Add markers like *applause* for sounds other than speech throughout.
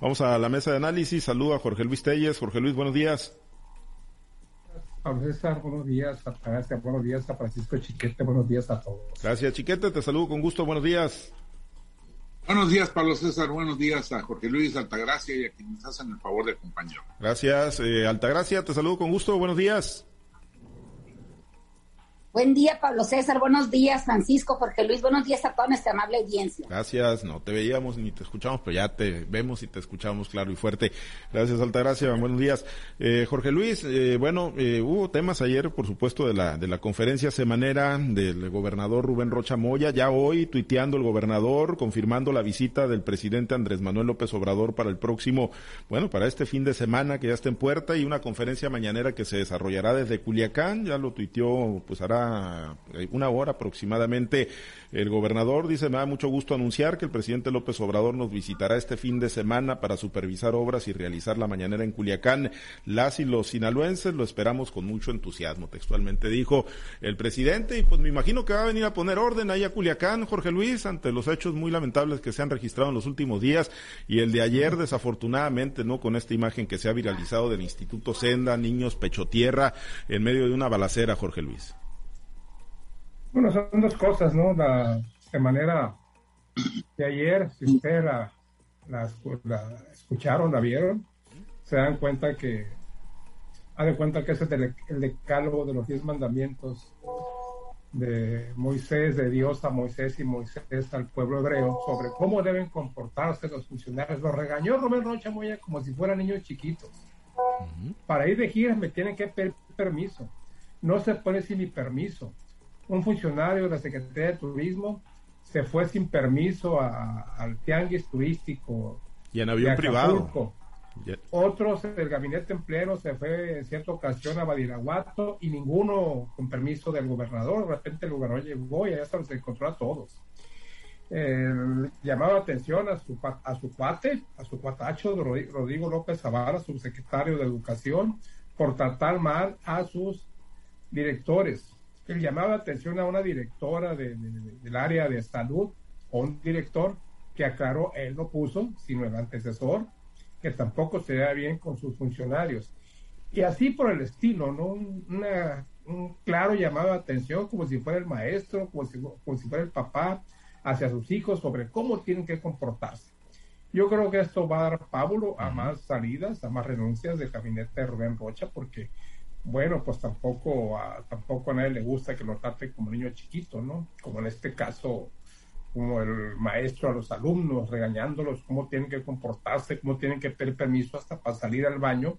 Vamos a la mesa de análisis. Saludo a Jorge Luis Telles. Jorge Luis, buenos días. Pablo César, buenos días. A buenos días a Francisco Chiquete, buenos días a todos. Gracias, Chiquete. Te saludo con gusto. Buenos días. Buenos días, Pablo César. Buenos días a Jorge Luis Altagracia y a quienes hacen el favor de acompañar. Gracias, eh, Altagracia. Te saludo con gusto. Buenos días. Buen día, Pablo César. Buenos días, Francisco, Jorge Luis. Buenos días a toda nuestra amable audiencia. Gracias. No te veíamos ni te escuchamos, pero ya te vemos y te escuchamos claro y fuerte. Gracias, Altagracia. Buenos días. Eh, Jorge Luis, eh, bueno, eh, hubo temas ayer, por supuesto, de la, de la conferencia semanera del gobernador Rubén Rocha Moya. Ya hoy, tuiteando el gobernador, confirmando la visita del presidente Andrés Manuel López Obrador para el próximo, bueno, para este fin de semana que ya está en puerta y una conferencia mañanera que se desarrollará desde Culiacán. Ya lo tuiteó, pues hará eh, una hora aproximadamente. El gobernador dice, me da mucho gusto anunciar que el presidente López Obrador nos visitará este fin de semana para supervisar obras y realizar la mañanera en Culiacán. Las y los sinaloenses lo esperamos con mucho entusiasmo, textualmente dijo el presidente. Y pues me imagino que va a venir a poner orden ahí a Culiacán, Jorge Luis, ante los hechos muy lamentables que se han registrado en los últimos días y el de ayer, desafortunadamente, ¿no? Con esta imagen que se ha viralizado del Instituto Senda, niños pecho tierra, en medio de una balacera, Jorge Luis. Bueno, son dos cosas, ¿no? La, de manera que ayer, si ustedes la, escucharon, la vieron, se dan cuenta que, hagan cuenta que ese es el, decálogo de los diez mandamientos de Moisés, de Dios a Moisés y Moisés al pueblo hebreo, sobre cómo deben comportarse los funcionarios. Los regañó Rubén Rocha Moya como si fueran niños chiquitos. Para ir de giras me tienen que pedir permiso. No se puede sin mi permiso un funcionario de la Secretaría de Turismo se fue sin permiso al tianguis turístico. Y en avión privado. Otros del gabinete empleo se fue en cierta ocasión a Badiraguato y ninguno con permiso del gobernador. De repente el gobernador llegó y allá se los encontró a todos. llamaba atención a su, a su cuate, a su cuatacho Rodrigo López Zavala, subsecretario de Educación, por tratar mal a sus directores él llamaba atención a una directora del área de salud o un director que aclaró, él no puso, sino el antecesor, que tampoco se da bien con sus funcionarios. Y así por el estilo, ¿no? un claro llamado de atención, como si fuera el maestro, como si, como si fuera el papá, hacia sus hijos sobre cómo tienen que comportarse. Yo creo que esto va a dar pábulo a más salidas, a más renuncias del gabinete de Rubén Rocha, porque bueno, pues tampoco a, tampoco a nadie le gusta que lo trate como niño chiquito, ¿no? Como en este caso, como el maestro a los alumnos, regañándolos, cómo tienen que comportarse, cómo tienen que pedir permiso hasta para salir al baño.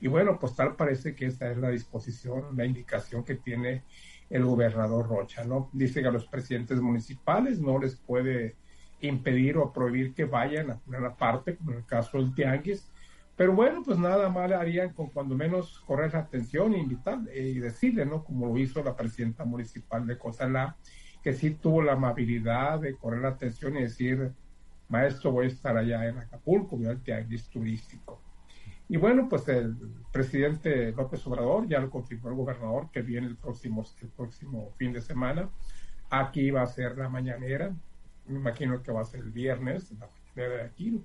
Y bueno, pues tal parece que esa es la disposición, la indicación que tiene el gobernador Rocha, ¿no? Dice que a los presidentes municipales no les puede impedir o prohibir que vayan a una parte, como en el caso del Tianguis, pero bueno, pues nada mal harían con cuando menos correr la atención e invitar eh, y decirle, ¿no? Como lo hizo la presidenta municipal de Cozalá, que sí tuvo la amabilidad de correr la atención y decir, maestro, voy a estar allá en Acapulco, voy al tianguis turístico. Y bueno, pues el presidente López Obrador ya lo confirmó el gobernador que viene el próximo, el próximo fin de semana. Aquí va a ser la mañanera, me imagino que va a ser el viernes, la mañanera de aquí,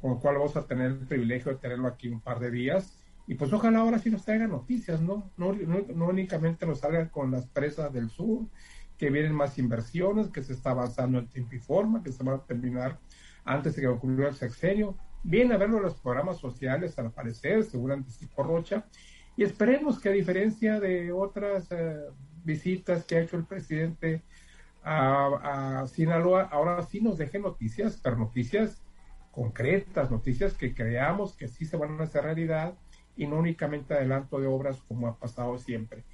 con lo cual vamos a tener el privilegio de tenerlo aquí un par de días. Y pues ojalá ahora sí nos traigan noticias, ¿no? No, no, únicamente nos salgan con las presas del sur, que vienen más inversiones, que se está avanzando en tiempo y forma, que se van a terminar antes de que ocurra el sexenio. Viene a verlo los programas sociales, al parecer, según anticipó Rocha. Y esperemos que a diferencia de otras eh, visitas que ha hecho el presidente a, a Sinaloa, ahora sí nos deje noticias, pero noticias concretas, noticias que creamos que sí se van a hacer realidad y no únicamente adelanto de obras como ha pasado siempre.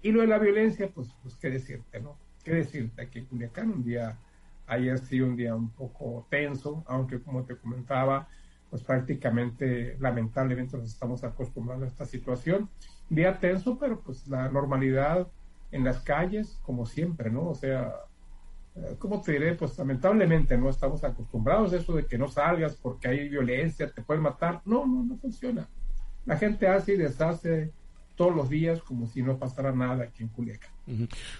Y lo de la violencia, pues, pues qué decirte, ¿no? Qué decirte que Culiacán un día, ayer sí un día un poco tenso, aunque como te comentaba, pues prácticamente lamentablemente nos estamos acostumbrando a esta situación. Día tenso, pero pues la normalidad en las calles, como siempre, ¿no? O sea, ¿cómo te diré? Pues lamentablemente no estamos acostumbrados a eso de que no salgas porque hay violencia, te pueden matar. No, no, no funciona. La gente hace y deshace todos los días como si no pasara nada aquí en Culiacán.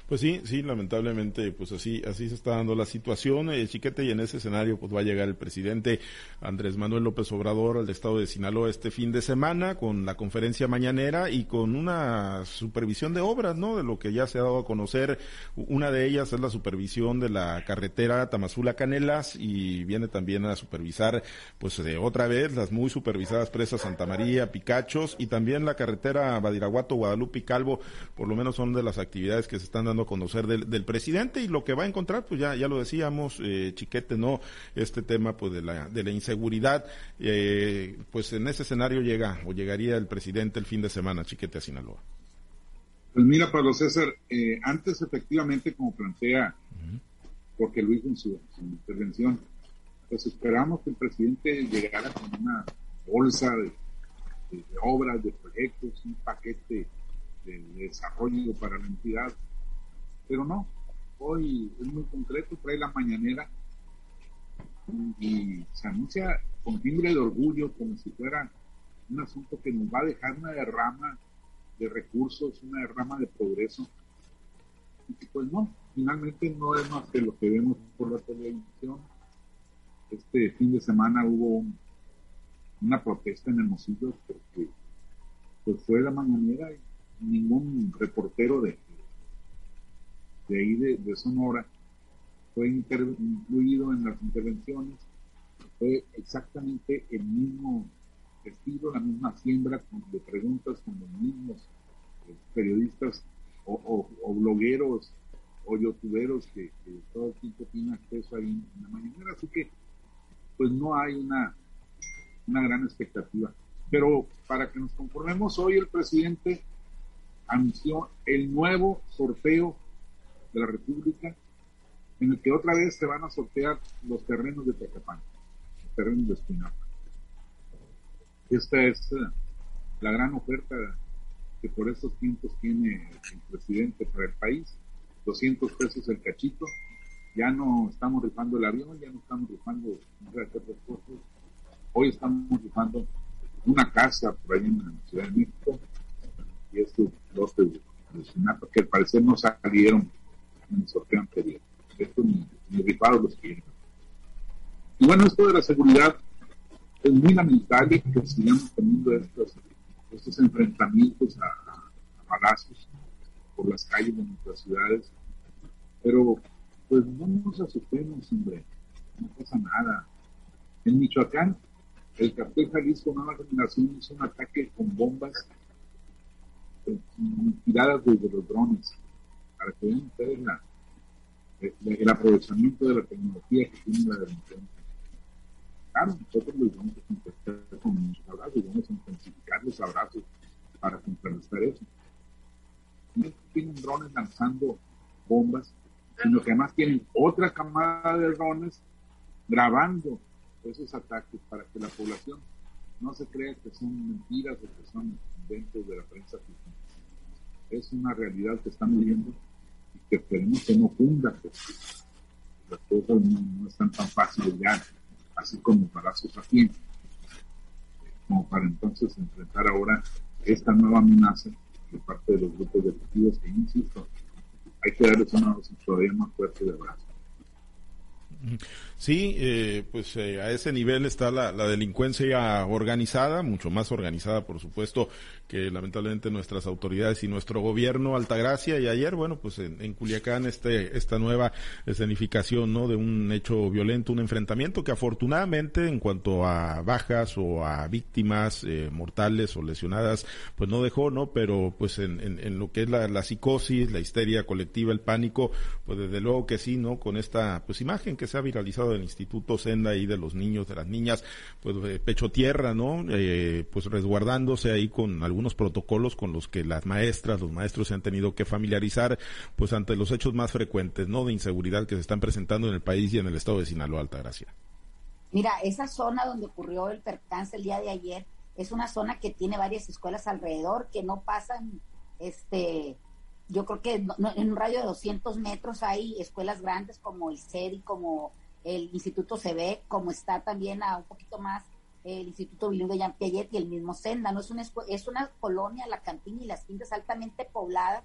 Pues sí, sí, lamentablemente, pues así, así se está dando la situación, eh, chiquete, y en ese escenario, pues va a llegar el presidente Andrés Manuel López Obrador al estado de Sinaloa este fin de semana con la conferencia mañanera y con una supervisión de obras, ¿no? De lo que ya se ha dado a conocer. Una de ellas es la supervisión de la carretera Tamazula Canelas y viene también a supervisar, pues de otra vez, las muy supervisadas presas Santa María, Picachos y también la carretera Badiraguato, Guadalupe y Calvo, por lo menos son de las actividades que se están dando a conocer del, presidente y lo que va a encontrar, pues ya, ya lo decíamos, eh, Chiquete, ¿no? Este tema pues de la, de la inseguridad, eh, pues en ese escenario llega o llegaría el presidente el fin de semana, Chiquete, a Sinaloa. Pues mira, Pablo César, eh, antes efectivamente, como plantea, porque lo hizo en su, intervención, pues esperamos que el presidente llegara con una bolsa de obras, de proyectos, un paquete de, desarrollo para la entidad. Pero no, hoy es muy concreto, trae la mañanera y se anuncia con timbre de orgullo como si fuera un asunto que nos va a dejar una derrama de recursos, una derrama de progreso. Y pues no, finalmente no es más que lo que vemos por la televisión. Este fin de semana hubo una protesta en Hermosillo porque pues fue la mañanera y ningún reportero de, de ahí de, Sonora. Fue incluido en las intervenciones, fue exactamente el mismo estilo, la misma siembra de preguntas con los mismos eh, periodistas o, blogueros o youtuberos que, todo el tiempo tienen acceso ahí en la mañanera, así que pues no hay una, una gran expectativa. Pero para que nos conformemos, hoy el presidente anunció el nuevo sorteo de la República, en el que otra vez se van a sortear los terrenos de Tecapán, los terrenos de Espinapa. Esta es eh, la gran oferta que por estos tiempos tiene el presidente para el país. 200 pesos el cachito. Ya no estamos rifando el avión, ya no estamos rifando Hoy estamos rifando una casa por ahí en la Ciudad de México y estos dos de, que al parecer no salieron en el sorteo anterior. Estos ni, ni rifados los quieren. Y bueno, esto de la seguridad es muy lamentable que sigamos teniendo estos, estos enfrentamientos a, a, balazos por las calles de nuestras ciudades. Pero, pues no nos asustemos, hombre, no pasa nada. En Michoacán, el cartel Jalisco Nueva Generación hizo un ataque con bombas tiradas desde los drones, para que vean ustedes la, el aprovechamiento de la tecnología que tiene la delincuencia. Claro, nosotros los vamos a contestar con muchos abrazos, vamos a intensificar los abrazos para contrarrestar eso. No tienen drones lanzando bombas, sino que además tienen otra camada de drones grabando esos ataques para que la población no se crea que son mentiras o que son inventos de la prensa es una realidad que están viviendo y que esperemos que no funda, porque las cosas no, están tan fáciles ya, así como para su paciente, como para entonces enfrentar ahora esta nueva amenaza de parte de los grupos delictivos que, insisto, hay que darles una dosis todavía más fuerte de abrazo. Sí, eh, pues eh, a ese nivel está la, delincuencia organizada, mucho más organizada, por supuesto, que lamentablemente nuestras autoridades y nuestro gobierno Altagracia. Y ayer, bueno, pues en, Culiacán este, esta nueva escenificación, ¿no? De un hecho violento, un enfrentamiento que afortunadamente en cuanto a bajas o a víctimas eh, mortales o lesionadas, pues no dejó, ¿no? Pero pues en, lo que es la, la psicosis, la histeria colectiva, el pánico, pues desde luego que sí, ¿no? Con esta pues imagen que se ha viralizado del Instituto Senda y de los niños, de las niñas, pues eh, pecho tierra, ¿no? Eh, pues resguardándose ahí con algunos protocolos con los que las maestras, los maestros se han tenido que familiarizar, pues ante los hechos más frecuentes, ¿no? De inseguridad que se están presentando en el país y en el estado de Sinaloa, Altagracia. Mira, esa zona donde ocurrió el percance el día de ayer es una zona que tiene varias escuelas alrededor que no pasan, este, yo creo que en un radio de 200 metros hay escuelas grandes como el CEDI, como el Instituto CB, como está también a un poquito más el Instituto Bilingüe Jean Piaget y el mismo Senda, ¿no? Es una, es una colonia, la Campiña y las Quintas altamente poblada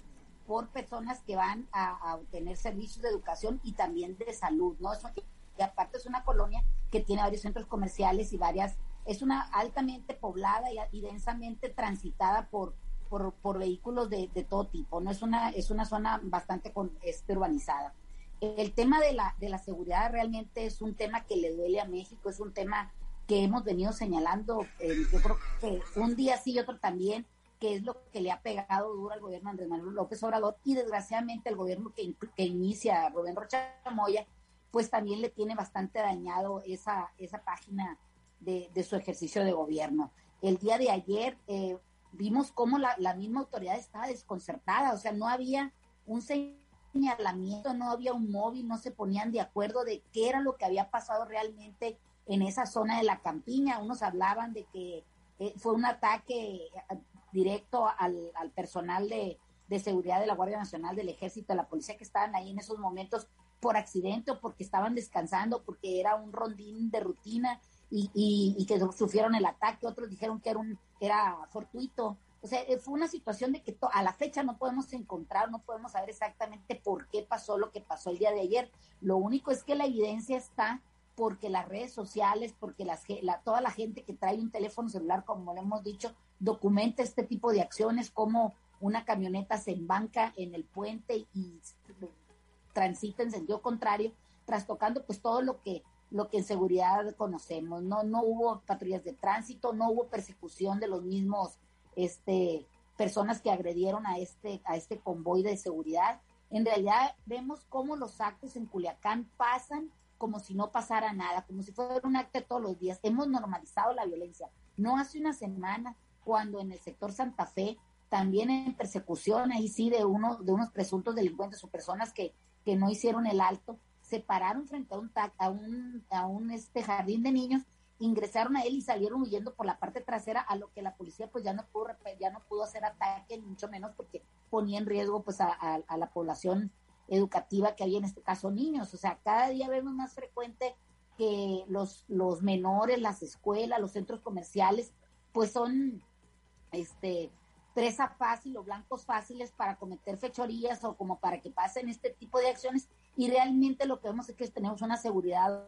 por personas que van a, obtener servicios de educación y también de salud, ¿no? Eso, y aparte es una colonia que tiene varios centros comerciales y varias, es una altamente poblada y, densamente transitada por, por, vehículos de, todo tipo, ¿no? Es una, es una zona bastante con, este, urbanizada. El tema de la, de la seguridad realmente es un tema que le duele a México, es un tema que hemos venido señalando, eh, yo creo que un día sí y otro también, que es lo que le ha pegado duro al gobierno Andrés Manuel López Obrador y desgraciadamente el gobierno que, que inicia Rubén Rocha Moya, pues también le tiene bastante dañado esa, esa página de, su ejercicio de gobierno. El día de ayer eh, vimos cómo la, la misma autoridad estaba desconcertada, o sea, no había un señalamiento, no había un móvil, no se ponían de acuerdo de qué era lo que había pasado realmente en esa zona de la campiña. Unos hablaban de que eh, fue un ataque eh, directo al, personal de, seguridad de la Guardia Nacional, del Ejército, de la Policía que estaban ahí en esos momentos por accidente o porque estaban descansando, porque era un rondín de rutina y, y, que sufrieron el ataque. Otros dijeron que era, un, era fortuito. O sea, eh, fue una situación de que a la fecha no podemos encontrar, no podemos saber exactamente por qué pasó lo que pasó el día de ayer. Lo único es que la evidencia está porque las redes sociales, porque las, la, toda la gente que trae un teléfono celular, como le hemos dicho, documenta este tipo de acciones, como una camioneta se embanca en el puente y transita en sentido contrario, trastocando pues todo lo que lo que en seguridad conocemos. No, no hubo patrullas de tránsito, no hubo persecución de los mismos este, personas que agredieron a este, a este convoy de seguridad. En realidad vemos cómo los actos en Culiacán pasan como si no pasara nada, como si fuera un acto todos los días. Hemos normalizado la violencia. No hace una semana, cuando en el sector Santa Fe, también en persecución, ahí sí, de, uno, de unos presuntos delincuentes o personas que, que no hicieron el alto, se pararon frente a un, a un, a un este jardín de niños, ingresaron a él y salieron huyendo por la parte trasera, a lo que la policía pues ya no pudo, ya no pudo hacer ataque, mucho menos porque ponía en riesgo pues a, la población educativa que hay en este caso niños. O sea, cada día vemos más frecuente que los, los menores, las escuelas, los centros comerciales, pues son este presa fácil o blancos fáciles para cometer fechorías o como para que pasen este tipo de acciones y realmente lo que vemos es que tenemos una seguridad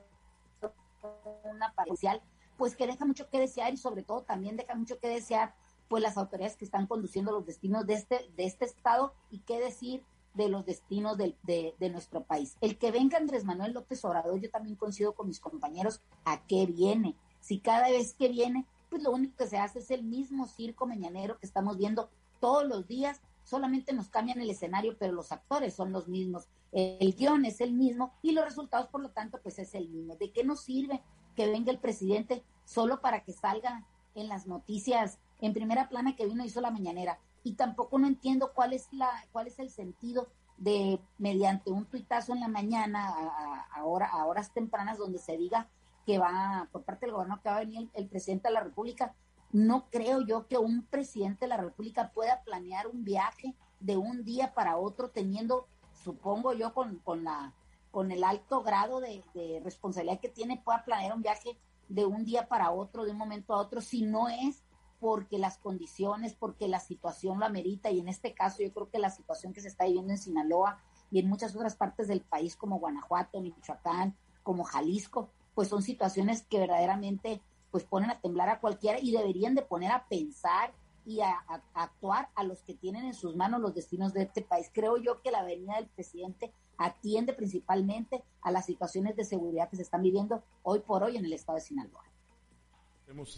una parcial pues que deja mucho que desear y sobre todo también deja mucho que desear pues las autoridades que están conduciendo los destinos de este de este estado y qué decir de los destinos de, de, nuestro país. El que venga Andrés Manuel López Obrador, yo también coincido con mis compañeros, ¿a qué viene? Si cada vez que viene, pues lo único que se hace es el mismo circo mañanero que estamos viendo todos los días, solamente nos cambian el escenario, pero los actores son los mismos, el guion es el mismo y los resultados, por lo tanto, pues es el mismo. ¿De qué nos sirve que venga el presidente solo para que salga en las noticias en primera plana que vino hizo la mañanera? y tampoco no entiendo cuál es la cuál es el sentido de mediante un tuitazo en la mañana a, a, horas tempranas donde se diga que va por parte del gobierno que va a venir el, presidente de la República no creo yo que un presidente de la República pueda planear un viaje de un día para otro teniendo supongo yo con, con la con el alto grado de, responsabilidad que tiene pueda planear un viaje de un día para otro de un momento a otro si no es porque las condiciones, porque la situación lo amerita. Y en este caso yo creo que la situación que se está viviendo en Sinaloa y en muchas otras partes del país como Guanajuato, Michoacán, como Jalisco, pues son situaciones que verdaderamente pues ponen a temblar a cualquiera y deberían de poner a pensar y a, actuar a los que tienen en sus manos los destinos de este país. Creo yo que la venida del presidente atiende principalmente a las situaciones de seguridad que se están viviendo hoy por hoy en el estado de Sinaloa.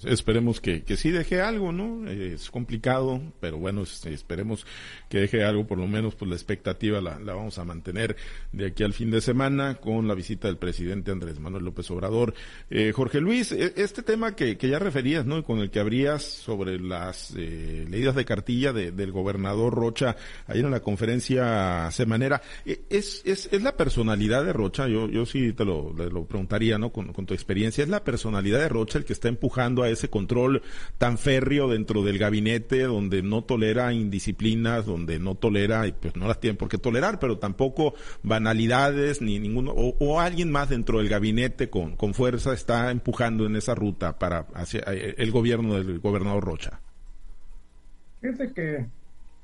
Esperemos, que, que sí deje algo, ¿no? Es complicado, pero bueno, esperemos que deje algo, por lo menos pues la expectativa la, la, vamos a mantener de aquí al fin de semana con la visita del presidente Andrés Manuel López Obrador. Eh, Jorge Luis, e, este tema que, que ya referías, ¿no? Con el que habrías sobre las eh, leídas de cartilla de, del gobernador Rocha ayer en la conferencia semanera, e, ¿es, es, es la personalidad de Rocha? Yo, yo sí te lo, lo preguntaría, ¿no? Con, con tu experiencia, ¿es la personalidad de Rocha el que está empujando a ese control tan férreo dentro del gabinete, donde no tolera indisciplinas, donde no tolera, y pues no las tienen por qué tolerar, pero tampoco banalidades, ni ninguno, o, alguien más dentro del gabinete con, con fuerza está empujando en esa ruta para hacia eh, el gobierno del gobernador Rocha. Fíjate que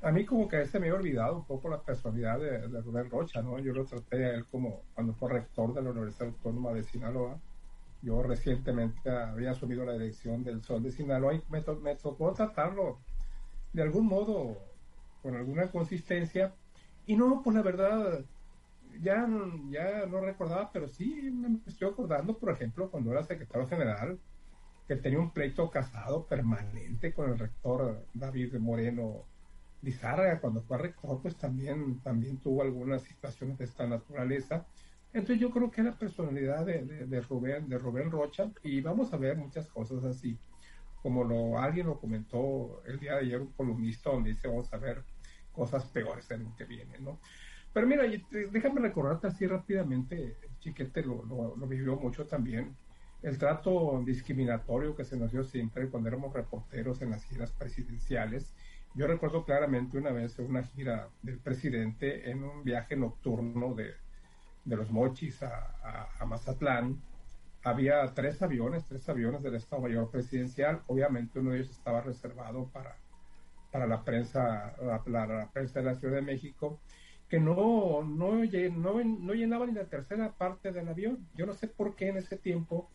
a mí como que se me había olvidado un poco la personalidad de, Rubén Rocha, ¿no? Yo lo traté a él como cuando fue rector de la Universidad Autónoma de Sinaloa. Yo recientemente había asumido la dirección del Sol de Sinaloa y me, tocó tratarlo de algún modo, con alguna consistencia. Y no, pues la verdad, ya, ya no recordaba, pero sí me estoy acordando, por ejemplo, cuando era secretario general, que tenía un pleito casado permanente con el rector David Moreno Lizárraga. Cuando fue rector, pues también, también tuvo algunas situaciones de esta naturaleza. Entonces yo creo que es la personalidad de, de, Rubén, de Rubén Rocha, y vamos a ver muchas cosas así. Como lo, alguien lo comentó el día de ayer, un columnista, donde dice, vamos a ver cosas peores en lo que viene, ¿no? Pero mira, déjame recordarte así rápidamente, Chiquete lo, lo, lo vivió mucho también, el trato discriminatorio que se nos dio siempre cuando éramos reporteros en las giras presidenciales. Yo recuerdo claramente una vez una gira del presidente en un viaje nocturno de, de los Mochis a, a, Mazatlán. Había tres aviones, tres aviones del Estado Mayor Presidencial. Obviamente uno de ellos estaba reservado para, para la prensa, la, la, prensa de la Ciudad de México, que no, no, no, no llenaba ni la tercera parte del avión. Yo no sé por qué en ese tiempo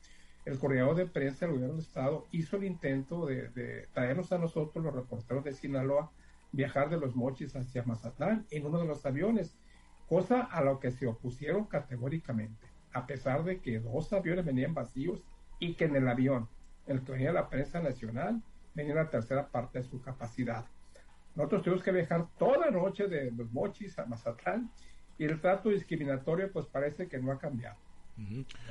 el coordinador de prensa del gobierno del estado hizo el intento de, traernos a nosotros, los reporteros de Sinaloa, viajar de los mochis hacia Mazatlán en uno de los aviones, cosa a lo que se opusieron categóricamente, a pesar de que dos aviones venían vacíos y que en el avión, el que venía la prensa nacional, venía la tercera parte de su capacidad. Nosotros tuvimos que viajar toda la noche de los mochis a Mazatlán y el trato discriminatorio pues parece que no ha cambiado.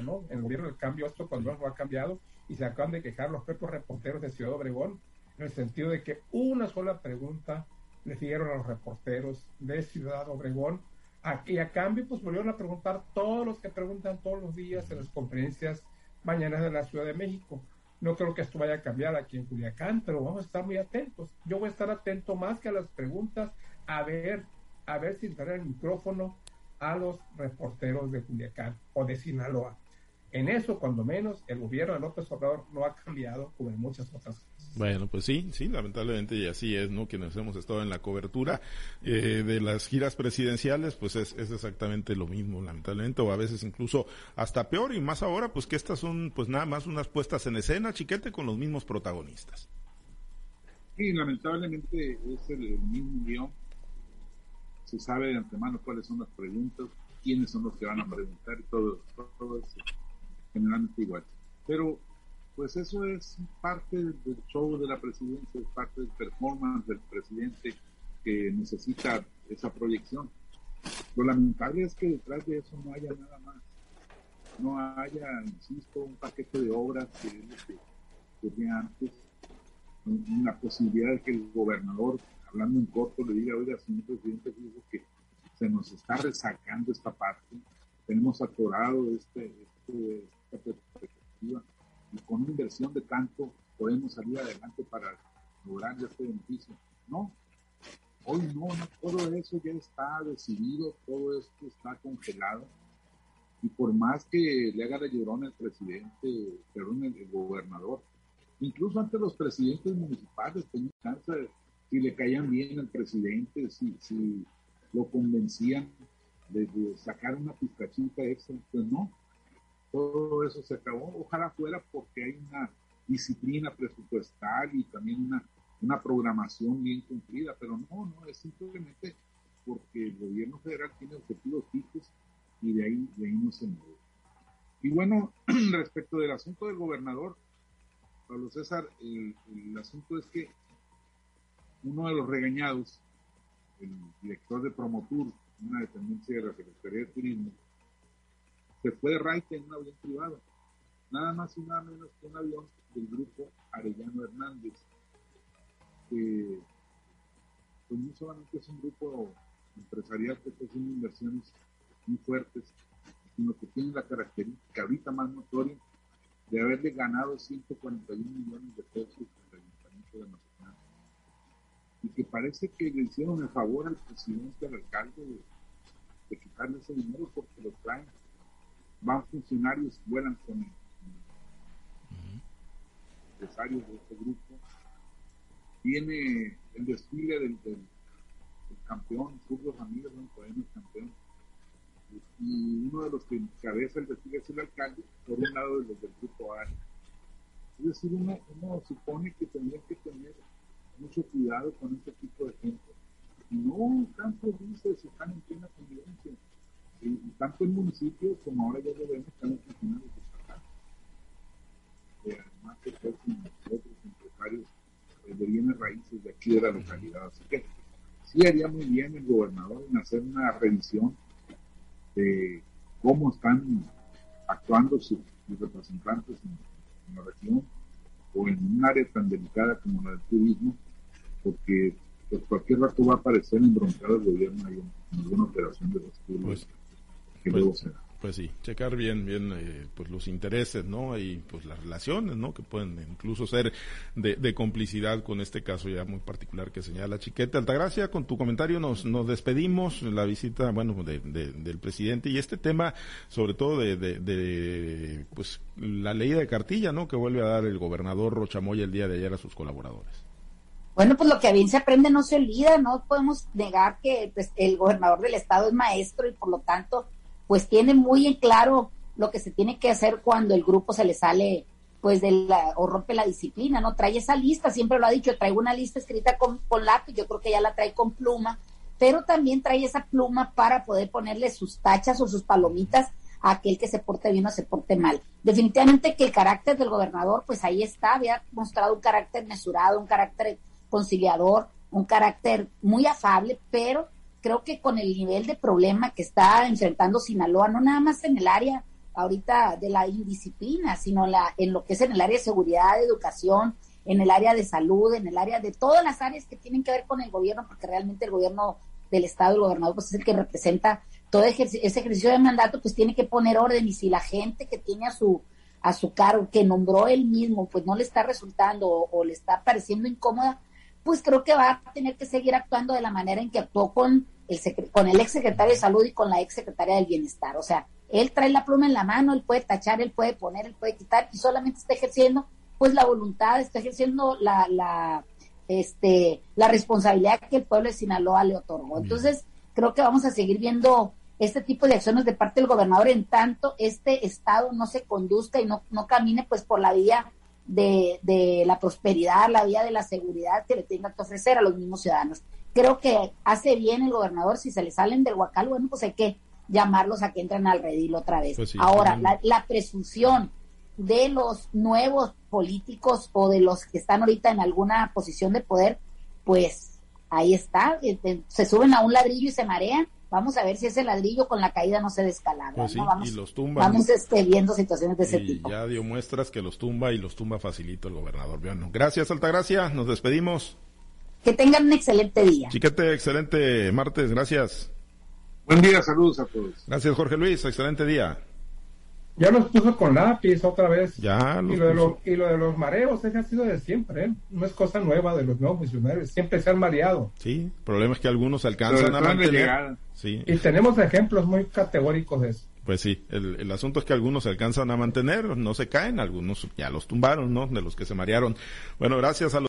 ¿no? En el gobierno del cambio esto cuando no ha cambiado y se acaban de quejar los propios reporteros de Ciudad Obregón en el sentido de que una sola pregunta le dieron a los reporteros de Ciudad Obregón y a cambio pues volvieron a preguntar todos los que preguntan todos los días en las conferencias mañanas de la Ciudad de México. No creo que esto vaya a cambiar aquí en Culiacán, pero vamos a estar muy atentos. Yo voy a estar atento más que a las preguntas, a ver, a ver si dará el micrófono a los reporteros de Culiacán o de Sinaloa. En eso, cuando menos, el gobierno de López Obrador no ha cambiado como en muchas otras cosas. Bueno, pues sí, sí, lamentablemente y así es, ¿no? Quienes hemos estado en la cobertura eh, de las giras presidenciales, pues es, es, exactamente lo mismo, lamentablemente, o a veces incluso hasta peor, y más ahora, pues que estas son, pues nada más unas puestas en escena, chiquete, con los mismos protagonistas. Sí, lamentablemente es el mismo guion se sabe de antemano cuáles son las preguntas, quiénes son los que van a preguntar todo, todo es generalmente igual. Pero pues eso es parte del show de la presidencia, es parte del performance del presidente que necesita esa proyección. Lo lamentable es que detrás de eso no haya nada más. No haya, insisto, un paquete de obras que es lo que antes, una posibilidad de que el gobernador hablando en corto, le diga, oiga, señor presidente, dijo que se nos está resacando esta parte, tenemos atorado este, este, esta perspectiva y con una inversión de tanto podemos salir adelante para lograr este beneficio. No, hoy no, no, todo eso ya está decidido, todo esto está congelado. Y por más que le haga la llorona el presidente, perdón, el, gobernador, incluso ante los presidentes municipales, tenían chance de si le caían bien al presidente, si, si lo convencían de, sacar una pizcachita extra, pues no, todo eso se acabó. Ojalá fuera porque hay una disciplina presupuestal y también una, una programación bien cumplida, pero no, no, es simplemente porque el gobierno federal tiene objetivos fijos y de ahí, de ahí no se mueve. Y bueno, *clears throat* respecto del asunto del gobernador, Pablo César, el asunto es que uno de los regañados, el director de Promotur, una dependencia de la Secretaría de Turismo, se fue de raite en un avión privado, nada más y nada menos que un avión del grupo Arellano Hernández, que pues no solamente es un grupo empresarial que está haciendo inversiones muy fuertes, sino que tiene la característica ahorita más notoria de haberle ganado 141 millones de pesos al Ayuntamiento de Mazatlán y que parece que le hicieron el favor al presidente, al alcalde, de, quitarle ese dinero porque lo traen. Van funcionarios, vuelan con, empresarios de este grupo. Viene el desfile del, el campeón, Fulvio Ramírez, no es campeón. Y uno de los que encabeza el desfile es el alcalde, por un lado de los del grupo A. Es decir, uno, uno supone que tendría que tener mucho cuidado con este tipo de gente. No tanto dice si están en plena convivencia. Y, tanto en municipios como ahora ya lo vemos, están funcionando eh, además de ser otros empresarios eh, de bienes raíces de aquí de la localidad. Así que sí haría muy bien el gobernador en hacer una revisión de cómo están actuando sus, representantes en, la región o en un área tan delicada como la del turismo, porque pues cualquier rato va a aparecer embroncado el gobierno en, alguna operación de los pues, que luego pues, pues sí, checar bien, bien, eh, pues los intereses, ¿no? Y pues las relaciones, ¿no? Que pueden incluso ser de, complicidad con este caso ya muy particular que señala Chiquete. Altagracia, con tu comentario nos, nos despedimos, la visita, bueno, del presidente y este tema, sobre todo de, de, pues la ley de cartilla, ¿no? Que vuelve a dar el gobernador Rochamoya el día de ayer a sus colaboradores. Bueno, pues lo que bien se aprende no se olvida, no podemos negar que pues, el gobernador del estado es maestro y por lo tanto pues tiene muy en claro lo que se tiene que hacer cuando el grupo se le sale pues de la, o rompe la disciplina, ¿no? Trae esa lista, siempre lo ha dicho, traigo una lista escrita con, con lápiz, yo creo que ya la trae con pluma, pero también trae esa pluma para poder ponerle sus tachas o sus palomitas a aquel que se porte bien o se porte mal. Definitivamente que el carácter del gobernador, pues ahí está, había mostrado un carácter mesurado, un carácter conciliador, un carácter muy afable, pero creo que con el nivel de problema que está enfrentando Sinaloa, no nada más en el área ahorita de la indisciplina, sino la, en lo que es en el área de seguridad, de educación, en el área de salud, en el área de todas las áreas que tienen que ver con el gobierno, porque realmente el gobierno del Estado, el gobernador, pues es el que representa todo ese ejercicio de mandato, pues tiene que poner orden y si la gente que tiene a su a su cargo, que nombró él mismo, pues no le está resultando o le está pareciendo incómoda, pues creo que va a tener que seguir actuando de la manera en que actuó con el, con el ex secretario de salud y con la ex secretaria del bienestar. O sea, él trae la pluma en la mano, él puede tachar, él puede poner, él puede quitar y solamente está ejerciendo pues la voluntad, está ejerciendo la, la, este, la responsabilidad que el pueblo de Sinaloa le otorgó. Entonces, creo que vamos a seguir viendo este tipo de acciones de parte del gobernador en tanto este estado no se conduzca y no, no camine pues por la vía de, la prosperidad, la vía de la seguridad que le tenga que ofrecer a los mismos ciudadanos. Creo que hace bien el gobernador, si se le salen del huacal, bueno, pues hay que llamarlos a que entren al redil otra vez. Pues Ahora, la, presunción de los nuevos políticos o de los que están ahorita en alguna posición de poder, pues ahí está, este, se suben a un ladrillo y se marean Vamos a ver si ese ladrillo con la caída no se descalabra. Pues vamos, y los tumba. Vamos este, viendo situaciones de ese y tipo. Ya dio muestras que los tumba y los tumba facilito el gobernador. Bueno, gracias, Altagracia. Nos despedimos. Que tengan un excelente día. Chiquete, excelente martes. Gracias. Buen día, saludos a todos. Gracias, Jorge Luis. Excelente día. Ya los puso con lápiz otra vez. Ya y, lo de y lo de los mareos, ese ha sido de siempre, ¿eh? No es cosa nueva de los nuevos funcionarios. Siempre se han mareado. Sí, el problema es que algunos alcanzan a mantener. Sí. Y tenemos ejemplos muy categóricos de eso. Pues sí, el, el, asunto es que algunos se alcanzan a mantener, no se caen, algunos ya los tumbaron, ¿no? De los que se marearon. Bueno, gracias a los